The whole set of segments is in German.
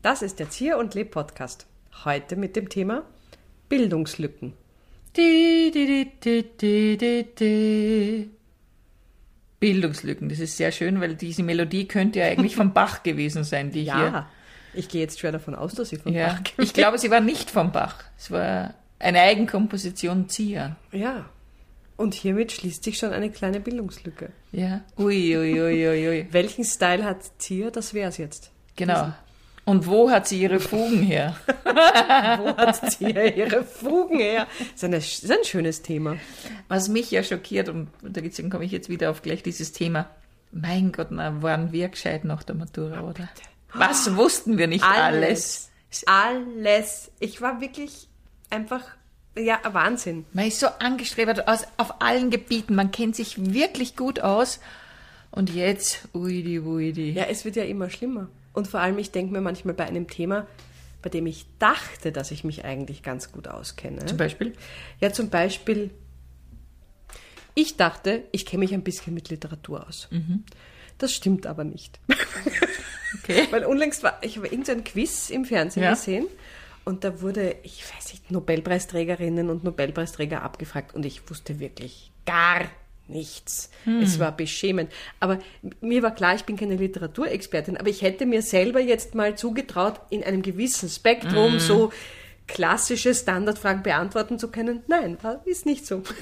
Das ist der Zier und Leb Podcast. Heute mit dem Thema Bildungslücken. Bildungslücken, das ist sehr schön, weil diese Melodie könnte ja eigentlich von Bach gewesen sein, die hier. Ja, ich gehe jetzt schwer davon aus, dass sie von Ja, Bach ich glaube, sie war nicht von Bach. Es war eine Eigenkomposition Zia. Ja. Und hiermit schließt sich schon eine kleine Bildungslücke. Ja. Ui, ui, ui, ui, ui. Welchen Style hat Zier? Das wär's jetzt. Genau. Und wo hat sie ihre Fugen her? Wo hat Zier ihre Fugen her? Das ist, eine, das ist ein schönes Thema. Was mich ja schockiert, und deswegen komme ich jetzt wieder auf gleich dieses Thema. Mein Gott, na, waren wir gescheit nach der Matura, oder? Was wussten wir nicht alles? Alles. Ich war wirklich einfach, ja, Wahnsinn. Man ist so angestrebt aus, auf allen Gebieten. Man kennt sich wirklich gut aus. Und jetzt, uidi, uidi. Ja, es wird ja immer schlimmer. Und vor allem, ich denke mir manchmal bei einem Thema, bei dem ich dachte, dass ich mich eigentlich ganz gut auskenne. Zum Beispiel? Ja, zum Beispiel, ich dachte, ich kenne mich ein bisschen mit Literatur aus. Das stimmt aber nicht. Okay. Weil unlängst war, ich habe irgendein Quiz im Fernsehen Ja. gesehen und da wurde, ich weiß nicht, Nobelpreisträgerinnen und Nobelpreisträger abgefragt und ich wusste wirklich gar nichts. Es war beschämend. Aber mir war klar, ich bin keine Literaturexpertin, aber ich hätte mir selber jetzt mal zugetraut, in einem gewissen Spektrum so klassische Standardfragen beantworten zu können. Nein, ist nicht so.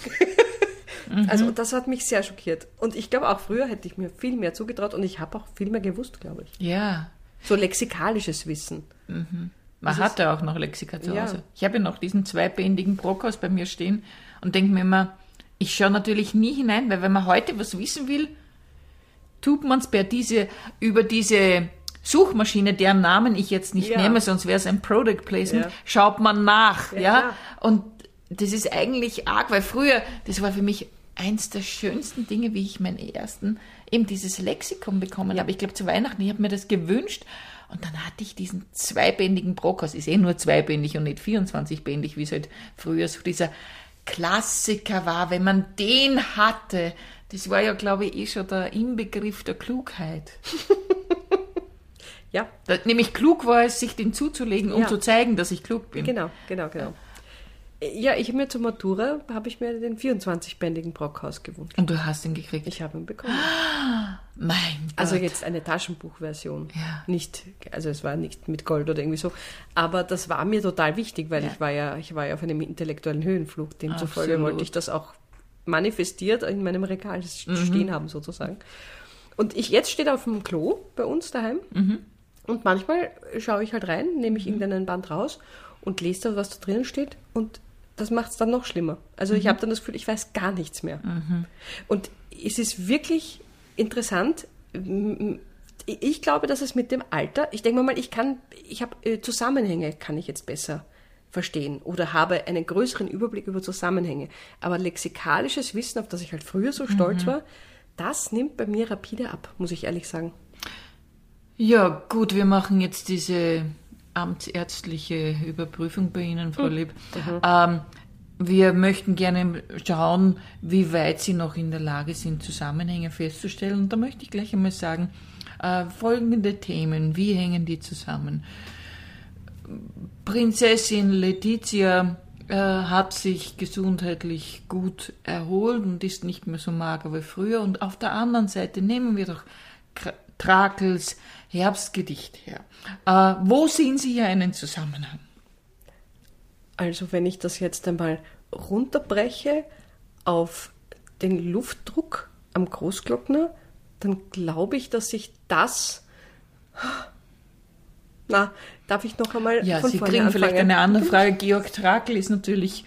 Also das hat mich sehr schockiert. Und ich glaube auch früher hätte ich mir viel mehr zugetraut und ich habe auch viel mehr gewusst, glaube ich. Ja. So lexikalisches Wissen. Man hatte auch noch Lexika zu Ja. Hause. Ich habe ja noch diesen zweibändigen Brockhaus bei mir stehen und denke mir immer, ich schaue natürlich nie hinein, weil wenn man heute was wissen will, tut man es per diese, über diese Suchmaschine, deren Namen ich jetzt nicht Ja. nehme, sonst wäre es ein Product Placement, Ja. schaut man nach. Ja, klar. Und das ist eigentlich arg, weil früher, das war für mich eins der schönsten Dinge, wie ich meinen ersten, eben dieses Lexikon bekommen habe. Ich glaube zu Weihnachten, ich habe mir das gewünscht und dann hatte ich diesen zweibändigen Brockhaus, ist eh nur zweibändig und nicht 24bändig, wie es halt früher so dieser Klassiker war, wenn man den hatte. Das war ja, glaube ich, eh schon der Inbegriff der Klugheit. Ja, Da, nämlich klug war es, sich den zuzulegen, um Ja. zu zeigen, dass ich klug bin. genau, genau, genau. Ja, ich habe mir zur Matura, habe ich mir den 24-bändigen Brockhaus gewünscht. Und du hast ihn gekriegt. Ich habe ihn bekommen. mein Gott. Also jetzt eine Taschenbuchversion. Ja. Nicht, also es war nicht mit Gold oder irgendwie so. Aber das war mir total wichtig, weil Ja. ich war ja, ich war ja auf einem intellektuellen Höhenflug. Demzufolge Absolut. wollte ich das auch manifestiert in meinem Regal Mhm. stehen haben, sozusagen. Und ich jetzt steht auf dem Klo bei uns daheim. Mhm. Und manchmal schaue ich halt rein, nehme ich irgendeinen Band raus und lese da, was da drinnen steht. Und das macht es dann noch schlimmer. Also Mhm. ich habe dann das Gefühl, ich weiß gar nichts mehr. Und es ist wirklich interessant. Ich glaube, dass es mit dem Alter, ich denke mal, ich kann, ich habe äh, Zusammenhänge, kann ich jetzt besser verstehen oder habe einen größeren Überblick über Zusammenhänge. Aber lexikalisches Wissen, auf das ich halt früher so stolz war, das nimmt bei mir rapide ab, muss ich ehrlich sagen. Ja, gut, wir machen jetzt diese amtsärztliche Überprüfung bei Ihnen, Frau Lieb. Ähm, wir möchten gerne schauen, wie weit Sie noch in der Lage sind, Zusammenhänge festzustellen. Und da möchte ich gleich einmal sagen, äh, folgende Themen, wie hängen die zusammen? Prinzessin Letizia äh, hat sich gesundheitlich gut erholt und ist nicht mehr so mager wie früher. Und auf der anderen Seite nehmen wir doch Trakels Herbstgedicht her. Äh, wo sehen Sie hier einen Zusammenhang? Also wenn ich das jetzt einmal runterbreche auf den Luftdruck am Großglockner, dann glaube ich, dass sich das... Na, darf ich noch einmal Ja, von Sie vorne kriegen anfangen? vielleicht eine andere Frage. Georg Trakel ist natürlich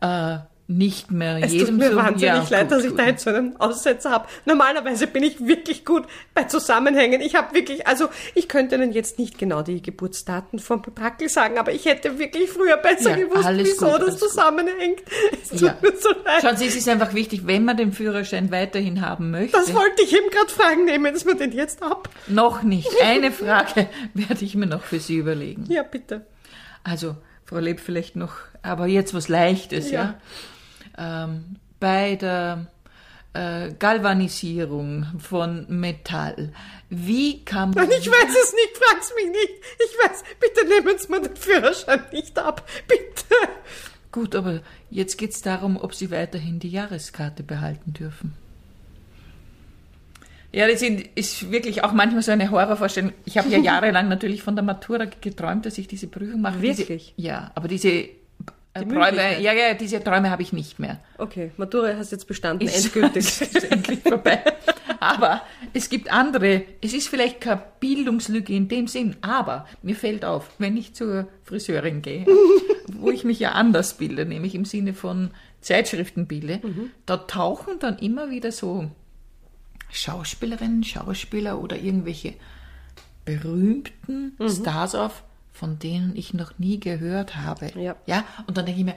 äh, nicht mehr Es jedem tut mir so... wahnsinnig Ja, leid, dass ich da jetzt so einen Aussetzer habe. Normalerweise bin ich wirklich gut bei Zusammenhängen. Ich habe wirklich, also ich könnte Ihnen jetzt nicht genau die Geburtsdaten von Brackel sagen, aber ich hätte wirklich früher besser Ja, gewusst, wieso gut, das alles gut. zusammenhängt. Es tut Ja. mir so leid. Schauen Sie, es ist einfach wichtig, wenn man den Führerschein weiterhin haben möchte. Das wollte ich eben gerade fragen, nehmen Sie mir den jetzt ab. Noch nicht. Eine Frage werde ich mir noch für Sie überlegen. Ja, bitte. Also, Frau Leb vielleicht noch, aber jetzt was Leichtes, ja. Ähm, bei der äh, Galvanisierung von Metall. Wie kann man... Ich weiß es nicht, frag's mich nicht. Ich weiß, bitte nehmen Sie mir den Führerschein nicht ab. Bitte. Gut, aber jetzt geht's darum, ob Sie weiterhin die Jahreskarte behalten dürfen. Ja, das ist wirklich auch manchmal so eine Horrorvorstellung. Ich habe ja jahrelang natürlich von der Matura geträumt, dass ich diese Prüfung mache. Wirklich? Diese, ja, aber diese Die Träume, ja, ja, diese Träume habe ich nicht mehr. Okay, Matura hast jetzt bestanden, Ist- endgültig. ist endlich vorbei. Aber es gibt andere, es ist vielleicht keine Bildungslücke in dem Sinn, aber mir fällt auf, wenn ich zur Friseurin gehe, wo ich mich ja anders bilde, nämlich im Sinne von Zeitschriften bilde, da tauchen dann immer wieder so Schauspielerinnen, Schauspieler oder irgendwelche berühmten Stars auf, von denen ich noch nie gehört habe. Ja. ja? Und dann denke ich mir,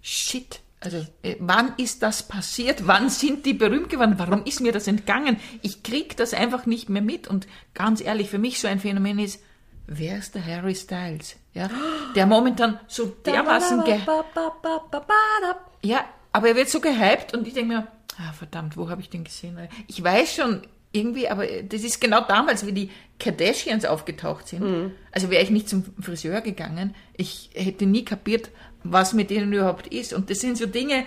shit, also äh, wann ist das passiert? Wann sind die berühmt geworden? Warum ist mir das entgangen? Ich krieg das einfach nicht mehr mit. Und ganz ehrlich, für mich so ein Phänomen ist, wer ist der Harry Styles? Ja, der momentan so dermaßen ge ja, aber er wird so gehypt und ich denke mir, ah, verdammt, wo habe ich den gesehen? Ich weiß schon irgendwie, aber das ist genau damals, wie die Kardashians aufgetaucht sind. Also wäre ich nicht zum Friseur gegangen, ich hätte nie kapiert, was mit denen überhaupt ist. Und das sind so Dinge,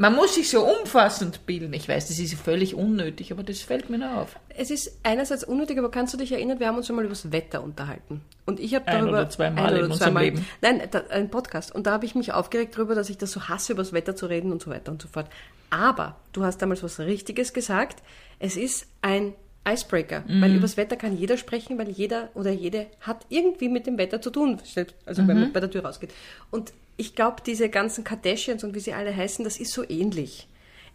man muss sich so umfassend bilden. Ich weiß, das ist völlig unnötig, aber das fällt mir nur auf. Es ist einerseits unnötig, aber kannst du dich erinnern, wir haben uns schon mal über das Wetter unterhalten. Und ich habe Ein darüber... oder zweimal ein in oder unserem Leben. Nein, da, ein Podcast. Und da habe ich mich aufgeregt darüber, dass ich das so hasse, über das Wetter zu reden und so weiter und so fort. Aber du hast damals was Richtiges gesagt. Es ist ein Icebreaker, Mhm. weil über das Wetter kann jeder sprechen, weil jeder oder jede hat irgendwie mit dem Wetter zu tun, selbst- also wenn Mhm. man bei der Tür rausgeht. Und ich glaube, diese ganzen Kardashians und wie sie alle heißen, das ist so ähnlich.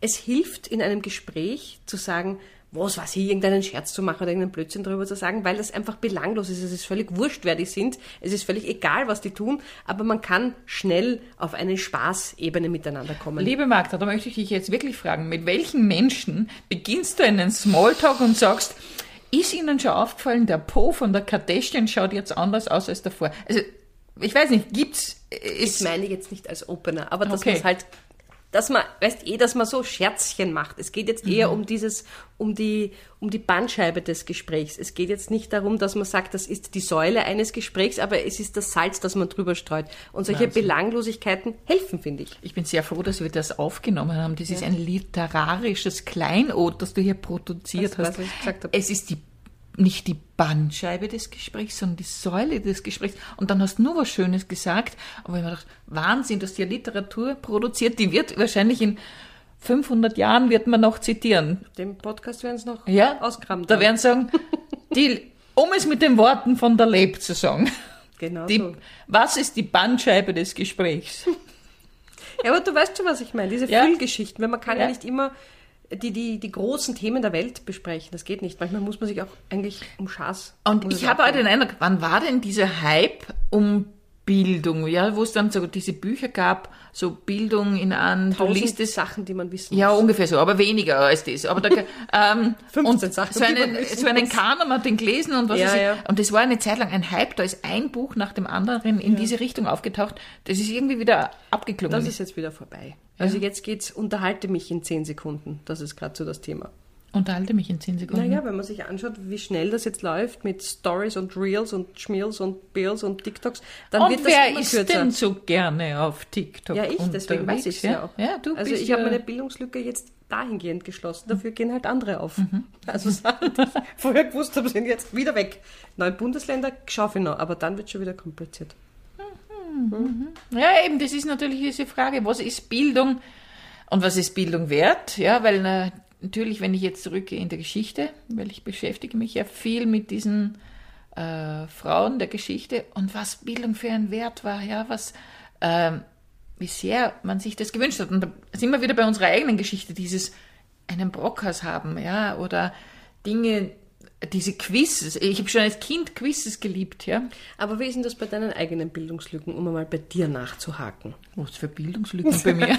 Es hilft in einem Gespräch zu sagen, was weiß ich, irgendeinen Scherz zu machen oder irgendeinen Blödsinn darüber zu sagen, weil das einfach belanglos ist. Es ist völlig wurscht, wer die sind. Es ist völlig egal, was die tun, aber man kann schnell auf eine Spaßebene miteinander kommen. Liebe Magda, da möchte ich dich jetzt wirklich fragen, mit welchen Menschen beginnst du einen Smalltalk und sagst, ist Ihnen schon aufgefallen, der Po von der Kardashian schaut jetzt anders aus als davor? Also, ich weiß nicht, gibt's, Das ist, meine ich jetzt nicht als Opener, aber dass Okay. man es halt, dass man, weißt eh, dass man so Scherzchen macht. Es geht jetzt eher um dieses, um die, um die Bandscheibe des Gesprächs. Es geht jetzt nicht darum, dass man sagt, das ist die Säule eines Gesprächs, aber es ist das Salz, das man drüber streut. Und solche Belanglosigkeiten helfen, finde ich. ich bin sehr froh, dass wir das aufgenommen haben. Das ist ein literarisches Kleinod, das du hier produziert Was- hast. was ich gesagt habe. Es ist die nicht die Bandscheibe des Gesprächs, sondern die Säule des Gesprächs. Und dann hast du nur was Schönes gesagt. Aber ich habe mir gedacht, Wahnsinn, dass die Literatur produziert, die wird wahrscheinlich in 500 Jahren wird man noch zitieren. Dem Podcast werden es noch Ja, auskramen. da werden sie sagen, die, um es mit den Worten von der Leb zu sagen, genau die, so. was ist die Bandscheibe des Gesprächs? Ja, aber du weißt schon, was ich meine. Diese Ja. Füllgeschichten, weil man kann ja. Ja. nicht immer die, die, die großen Themen der Welt besprechen. Das geht nicht. Manchmal muss man sich auch eigentlich um Schaß. Und ich habe auch den Eindruck, wann war denn dieser Hype um Bildung, ja, wo es dann so diese Bücher gab, so Bildung in an, du liest es, Sachen, die man wissen ja, muss. ungefähr so, aber weniger als das. Aber da, ähm, 15 und Sachen, so einen, so einen. Kanon hat den gelesen und was Ja, weiß ich. ja. Und das war eine Zeit lang ein Hype, da ist ein Buch nach dem anderen in diese Richtung aufgetaucht. Das ist irgendwie wieder abgeklungen. Das ist jetzt wieder vorbei. Also jetzt geht's, unterhalte mich in 10 Sekunden. Das ist gerade so das Thema. Unterhalte mich in zehn Sekunden. Naja, wenn man sich anschaut, wie schnell das jetzt läuft mit Stories und Reels und Schmils und Bills und TikToks, dann und wird das wer immer ist kürzer. denn so gerne auf TikTok ja, ich, deswegen weiß ich ja auch. Ja, du also bist ich habe ja, meine Bildungslücke jetzt dahingehend geschlossen. Dafür gehen halt andere auf. Also Sachen, die ich vorher gewusst habe, sind jetzt wieder weg. Neue Bundesländer schaffe ich noch, aber dann wird schon wieder kompliziert. Ja, eben, das ist natürlich diese Frage, was ist Bildung und was ist Bildung wert? Ja, weil na, natürlich, wenn ich jetzt zurückgehe in der Geschichte, weil ich beschäftige mich ja viel mit diesen äh, Frauen der Geschichte und was Bildung für ein Wert war, ja, was, ähm, wie sehr man sich das gewünscht hat. Und da sind wir wieder bei unserer eigenen Geschichte, dieses einen Brockhaus haben, ja, oder Dinge, diese Quizzes. Ich habe schon als Kind Quizzes geliebt, ja. Aber wie ist denn das bei deinen eigenen Bildungslücken, um einmal bei dir nachzuhaken? Was für Bildungslücken bei mir.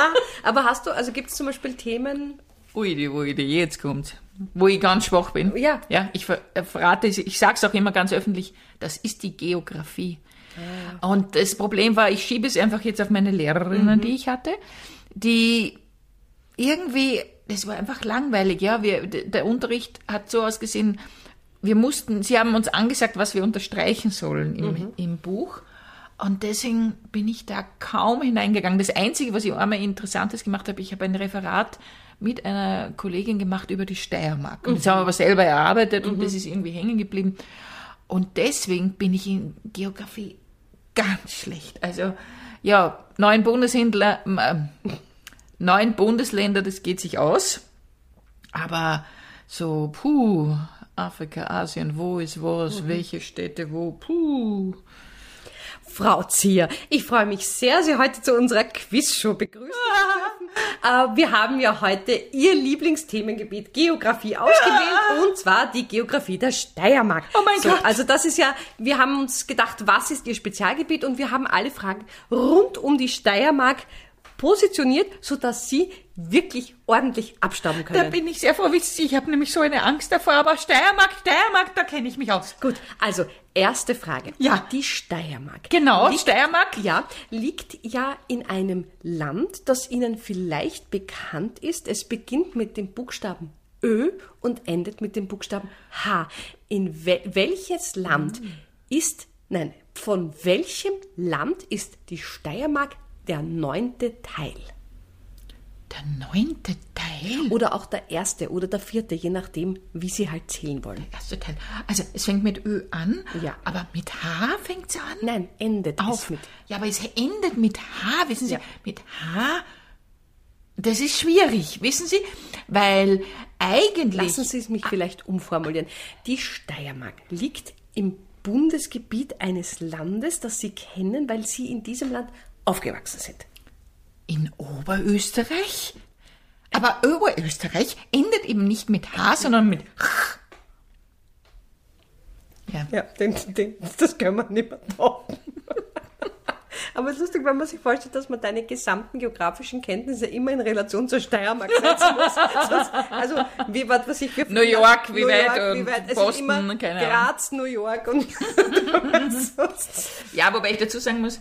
Aber hast du, also gibt es zum Beispiel Themen, Ui, ui, jetzt kommt's. Wo ich ganz schwach bin. Ja. Ja, ich ver- äh, verrate es, ich sag's auch immer ganz öffentlich, das ist die Geografie. Und das Problem war, ich schiebe es einfach jetzt auf meine Lehrerinnen, die ich hatte, die irgendwie das war einfach langweilig. Ja, wir, der Unterricht hat so ausgesehen, wir mussten, sie haben uns angesagt, was wir unterstreichen sollen im, im Buch. Und deswegen bin ich da kaum hineingegangen. Das Einzige, was ich einmal Interessantes gemacht habe, ich habe ein Referat mit einer Kollegin gemacht über die Steiermark. Und das haben wir aber selber erarbeitet und das ist irgendwie hängen geblieben. Und deswegen bin ich in Geografie ganz schlecht. Also, ja, neun Bundeshändler, neun Bundesländer, das geht sich aus. Aber so, puh, Afrika, Asien, wo ist was, welche Städte, wo, puh. Frau Zier, ich freue mich sehr, Sie heute zu unserer Quizshow begrüßen zu dürfen. Äh, wir haben ja heute Ihr Lieblingsthemengebiet Geografie ausgewählt und zwar die Geografie der Steiermark. Oh mein so, Gott. Also das ist ja, wir haben uns gedacht, was ist Ihr Spezialgebiet und wir haben alle Fragen rund um die Steiermark positioniert, sodass Sie wirklich ordentlich abstauben Da können. bin ich sehr froh, wissen Sie, ich habe nämlich so eine Angst davor, aber Steiermark, Steiermark, da kenne ich mich aus. Gut, also erste Frage. Ja. Die Steiermark. Genau, Liegt Steiermark. Ja, liegt ja in einem Land, das Ihnen vielleicht bekannt ist. Es beginnt mit dem Buchstaben Ö und endet mit dem Buchstaben H. In wel welches Land ist, nein, von welchem Land ist die Steiermark der neunte Teil? Der neunte Teil. Oder auch der erste oder der vierte, je nachdem, wie Sie halt zählen wollen. Erster Teil. Also es fängt mit Ö an, Ja. aber mit H fängt es an. Nein, endet Auf. es mit. Ja, aber es endet mit H, wissen Sie, Ja. mit H. Das ist schwierig, wissen Sie, weil eigentlich Lassen Sie es mich vielleicht umformulieren. Die Steiermark liegt im Bundesgebiet eines Landes, das Sie kennen, weil Sie in diesem Land aufgewachsen sind. in Oberösterreich. Aber Oberösterreich endet eben nicht mit H, sondern mit Ch. Ja. Ja, den, den, das können wir nicht mehr toppen. Aber es ist lustig, wenn man sich vorstellt, dass man deine gesamten geografischen Kenntnisse immer in Relation zur Steiermark setzen muss. Sonst, also, wie weit, was ich für New York, wie New weit York, wie und weit. Es Boston, ist immer keine Ahnung. Graz, New York und sonst. ja, wobei ich dazu sagen muss,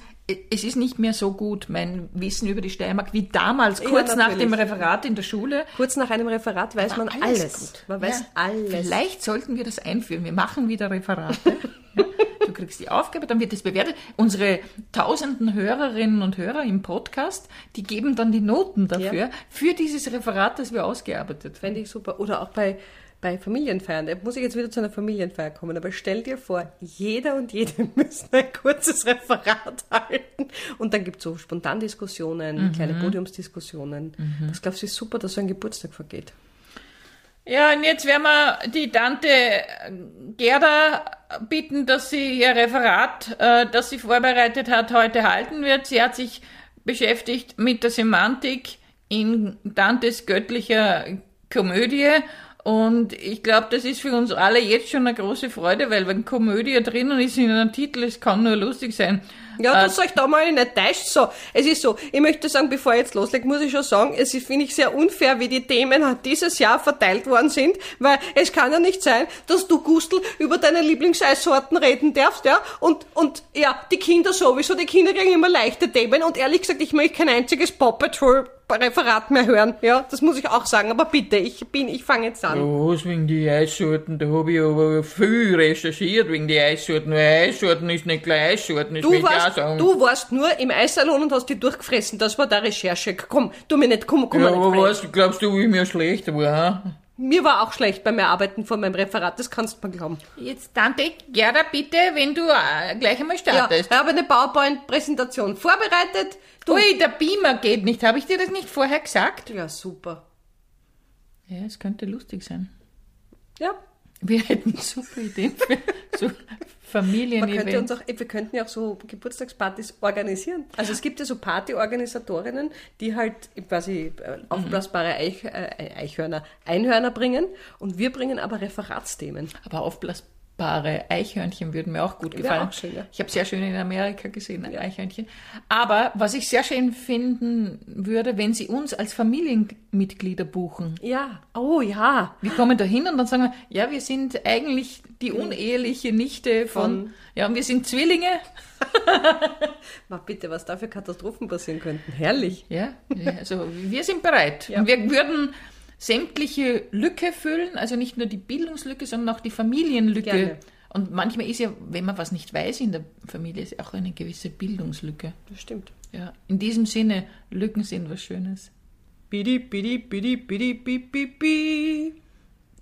es ist nicht mehr so gut, mein Wissen über die Steiermark, wie damals, Ja, kurz nach natürlich. dem Referat in der Schule. Kurz nach einem Referat weiß man alles. gut. Man weiß Ja. alles. Vielleicht sollten wir das einführen. Wir machen wieder Referate. Ja. Du kriegst die Aufgabe, dann wird das bewertet. Unsere tausenden Hörerinnen und Hörer im Podcast, die geben dann die Noten dafür, Ja. für dieses Referat, das wir ausgearbeitet haben. Fände ich super. Oder auch bei, bei Familienfeiern. Da muss ich jetzt wieder zu einer Familienfeier kommen. Aber stell dir vor, jeder und jede müssen ein kurzes Referat halten. Und dann gibt es so Spontandiskussionen, kleine Podiumsdiskussionen. Das glaube ich ist super, dass so ein Geburtstag vergeht. Ja, und jetzt werden wir die Tante Gerda bitten, dass sie ihr Referat, äh, das sie vorbereitet hat, heute halten wird. Sie hat sich beschäftigt mit der Semantik in Dantes göttlicher Komödie. Und ich glaube, das ist für uns alle jetzt schon eine große Freude, weil wenn Komödie drinnen ist in einem Titel, es kann nur lustig sein. Ja, Äh, das euch da mal nicht täuscht. So, es ist so, ich möchte sagen, bevor ich jetzt loslegt, muss ich schon sagen, es ist, finde ich, sehr unfair, wie die Themen dieses Jahr verteilt worden sind, weil es kann ja nicht sein, dass du, Gustl, über deine Lieblingseissorten reden darfst, ja, und, und, ja, die Kinder sowieso, die Kinder kriegen immer leichte Themen und ehrlich gesagt, ich möchte kein einziges Paw Patrol Referat mehr hören, ja, das muss ich auch sagen, aber bitte, ich bin, ich fange jetzt an. Was wegen die Eissorten, da habe ich aber viel recherchiert wegen die Eissorten, weil Eissorten ist nicht gleich Eissorten, das Du ich auch warst, sagen. du warst nur im Eissalon und hast die durchgefressen. Das war deine Recherche. Komm, tu mir nicht, komm, komm ja, mal nicht aber frech. was, glaubst du, wie mir schlecht war, ha? Mir war auch schlecht beim Erarbeiten von meinem Referat, das kannst du mir glauben. Jetzt, Tante Gerda, bitte, wenn du äh, gleich einmal Ja, startest. ich habe eine PowerPoint-Präsentation vorbereitet. Du, Ui, der Beamer geht nicht. Habe ich dir das nicht vorher gesagt? ja, super. Ja, es könnte lustig sein. Ja, Wir hätten super Ideen für so man könnte uns auch, wir könnten ja auch so Geburtstagspartys organisieren. Also es gibt ja so Partyorganisatorinnen, die halt quasi äh, aufblasbare Eich, äh, Eichhörner, Einhörner bringen und wir bringen aber Referatsthemen. Aber aufblasbare Eichhörnchen würden mir auch gut gefallen. auch schön, ja. Ich habe sehr schön in Amerika gesehen, Eichhörnchen. Aber was ich sehr schön finden würde, wenn Sie uns als Familienmitglieder buchen. Ja, oh ja. Wir kommen da hin und dann sagen wir, ja, wir sind eigentlich die uneheliche Nichte von, Von- ja, und wir sind Zwillinge. Mal bitte, was da für Katastrophen passieren könnten. Herrlich. Ja, ja, also wir sind bereit. Ja. Und wir würden sämtliche Lücke füllen, also nicht nur die Bildungslücke, sondern auch die Familienlücke. Gerne. Und manchmal ist ja, wenn man was nicht weiß in der Familie, ist auch eine gewisse Bildungslücke. Das stimmt. Ja, in diesem Sinne, Lücken sind was Schönes. Bidi, bidi, bidi, bidi, bi, bi, bi.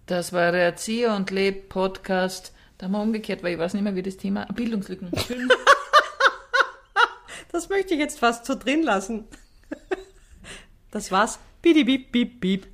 Das war der Erzieher und Leb Podcast. Da haben wir umgekehrt, weil ich weiß nicht mehr, wie das Thema Bildungslücken. Das möchte ich jetzt fast so drin lassen. Das war's. Bidi, bip, bip, bip.